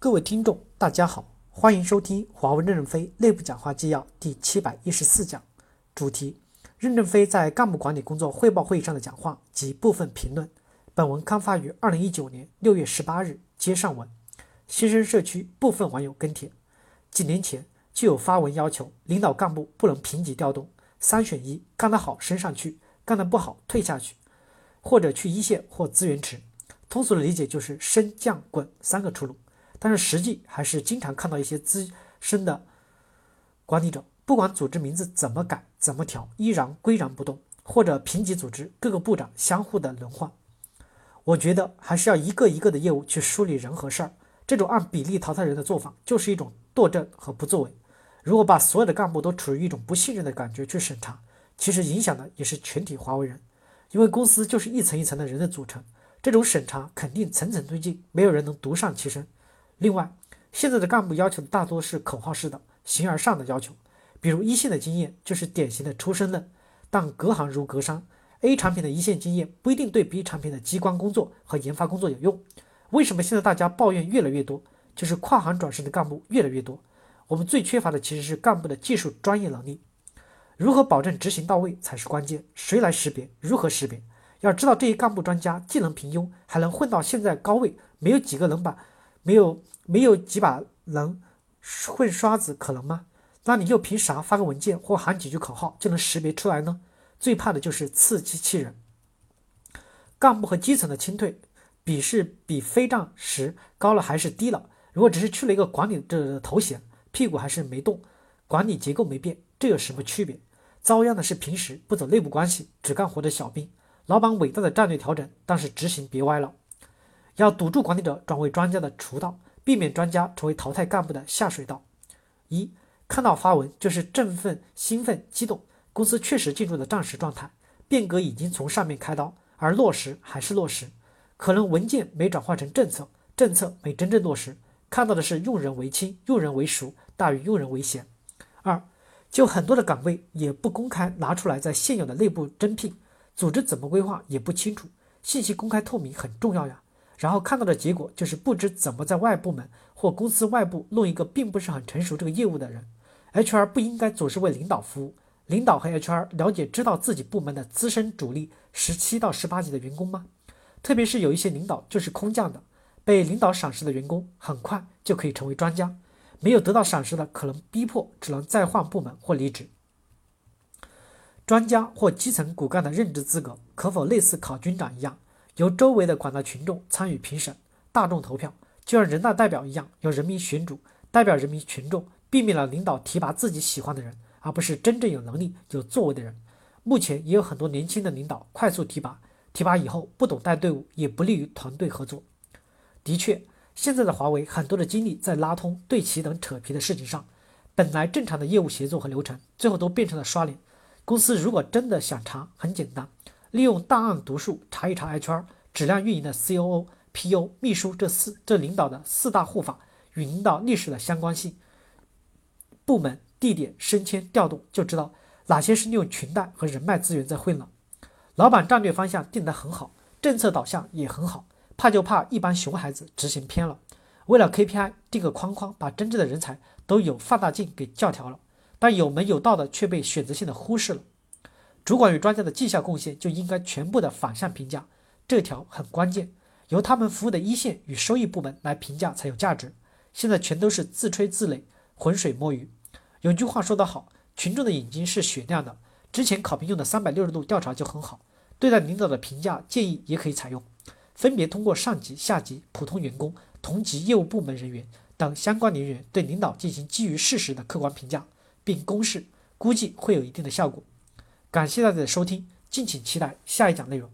各位听众，大家好，欢迎收听华为任正非内部讲话纪要第七百一十四讲，主题：任正非在干部管理工作汇报会议上的讲话及部分评论。本文刊发于二零一九年六月十八日，接上文。新生社区部分网友跟帖：几年前就有发文要求领导干部不能平级调动，三选一，干得好升上去，干得不好退下去，或者去一线或资源池。通俗的理解就是升降滚三个出路。但是实际还是经常看到一些资深的管理者，不管组织名字怎么改、怎么调，依然岿然不动，或者评级组织各个部长相互的轮换。我觉得还是要一个一个的业务去梳理人和事儿。这种按比例淘汰人的做法，就是一种惰政和不作为。如果把所有的干部都处于一种不信任的感觉去审查，其实影响的也是全体华为人，因为公司就是一层一层的人的组成，这种审查肯定层层推进，没有人能独善其身。另外，现在的干部要求大多是口号式的、形而上的要求，比如一线的经验就是典型的出身论，但隔行如隔山，A 产品的一线经验不一定对 B 产品的机关工作和研发工作有用。为什么现在大家抱怨越来越多？就是跨行转身的干部越来越多。我们最缺乏的其实是干部的技术专业能力，如何保证执行到位才是关键。谁来识别？如何识别？要知道这些干部专家技能平庸，还能混到现在高位，没有几个能把。没有没有几把能混刷子可能吗？那你又凭啥发个文件或喊几句口号就能识别出来呢？最怕的就是刺激器人。干部和基层的清退比是比非战时高了还是低了？如果只是去了一个管理者的头衔，屁股还是没动，管理结构没变，这有什么区别？遭殃的是平时不走内部关系只干活的小兵。老板伟大的战略调整，但是执行别歪了。要堵住管理者转为专家的渠道，避免专家成为淘汰干部的下水道。一看到发文就是振奋、兴奋、激动，公司确实进入了战时状态，变革已经从上面开刀，而落实还是落实，可能文件没转化成政策，政策没真正落实，看到的是用人为亲、用人为熟大于用人为贤。二就很多的岗位也不公开拿出来，在现有的内部征聘，组织怎么规划也不清楚，信息公开透明很重要呀。然后看到的结果就是不知怎么在外部门或公司外部弄一个并不是很成熟这个业务的人。HR 不应该总是为领导服务，领导和 HR 了解知道自己部门的资深主力十七到十八级的员工吗？特别是有一些领导就是空降的，被领导赏识的员工很快就可以成为专家，没有得到赏识的可能逼迫只能再换部门或离职。专家或基层骨干的任职资格可否类似考军长一样？由周围的广大群众参与评审，大众投票，就像人大代表一样，由人民选主，代表人民群众，避免了领导提拔自己喜欢的人，而不是真正有能力、有作为的人。目前也有很多年轻的领导快速提拔，提拔以后不懂带队伍，也不利于团队合作。的确，现在的华为很多的精力在拉通、对齐等扯皮的事情上，本来正常的业务协作和流程，最后都变成了刷脸。公司如果真的想查，很简单。利用档案读数查一查 HR 质量运营的 COO、PO、秘书这四这领导的四大护法与领导历史的相关性，部门、地点、升迁、调动，就知道哪些是利用裙带和人脉资源在混了。老板战略方向定得很好，政策导向也很好，怕就怕一帮熊孩子执行偏了。为了 KPI 定个框框，把真正的人才都有放大镜给教条了，但有门有道的却被选择性的忽视了。主管与专家的绩效贡献就应该全部的反向评价，这条很关键，由他们服务的一线与收益部门来评价才有价值。现在全都是自吹自擂，浑水摸鱼。有句话说得好，群众的眼睛是雪亮的。之前考评用的三百六十度调查就很好，对待领导的评价建议也可以采用，分别通过上级、下级、普通员工、同级业务部门人员等相关人员对领导进行基于事实的客观评价，并公示，估计会有一定的效果。感谢大家的收听，敬请期待下一讲内容。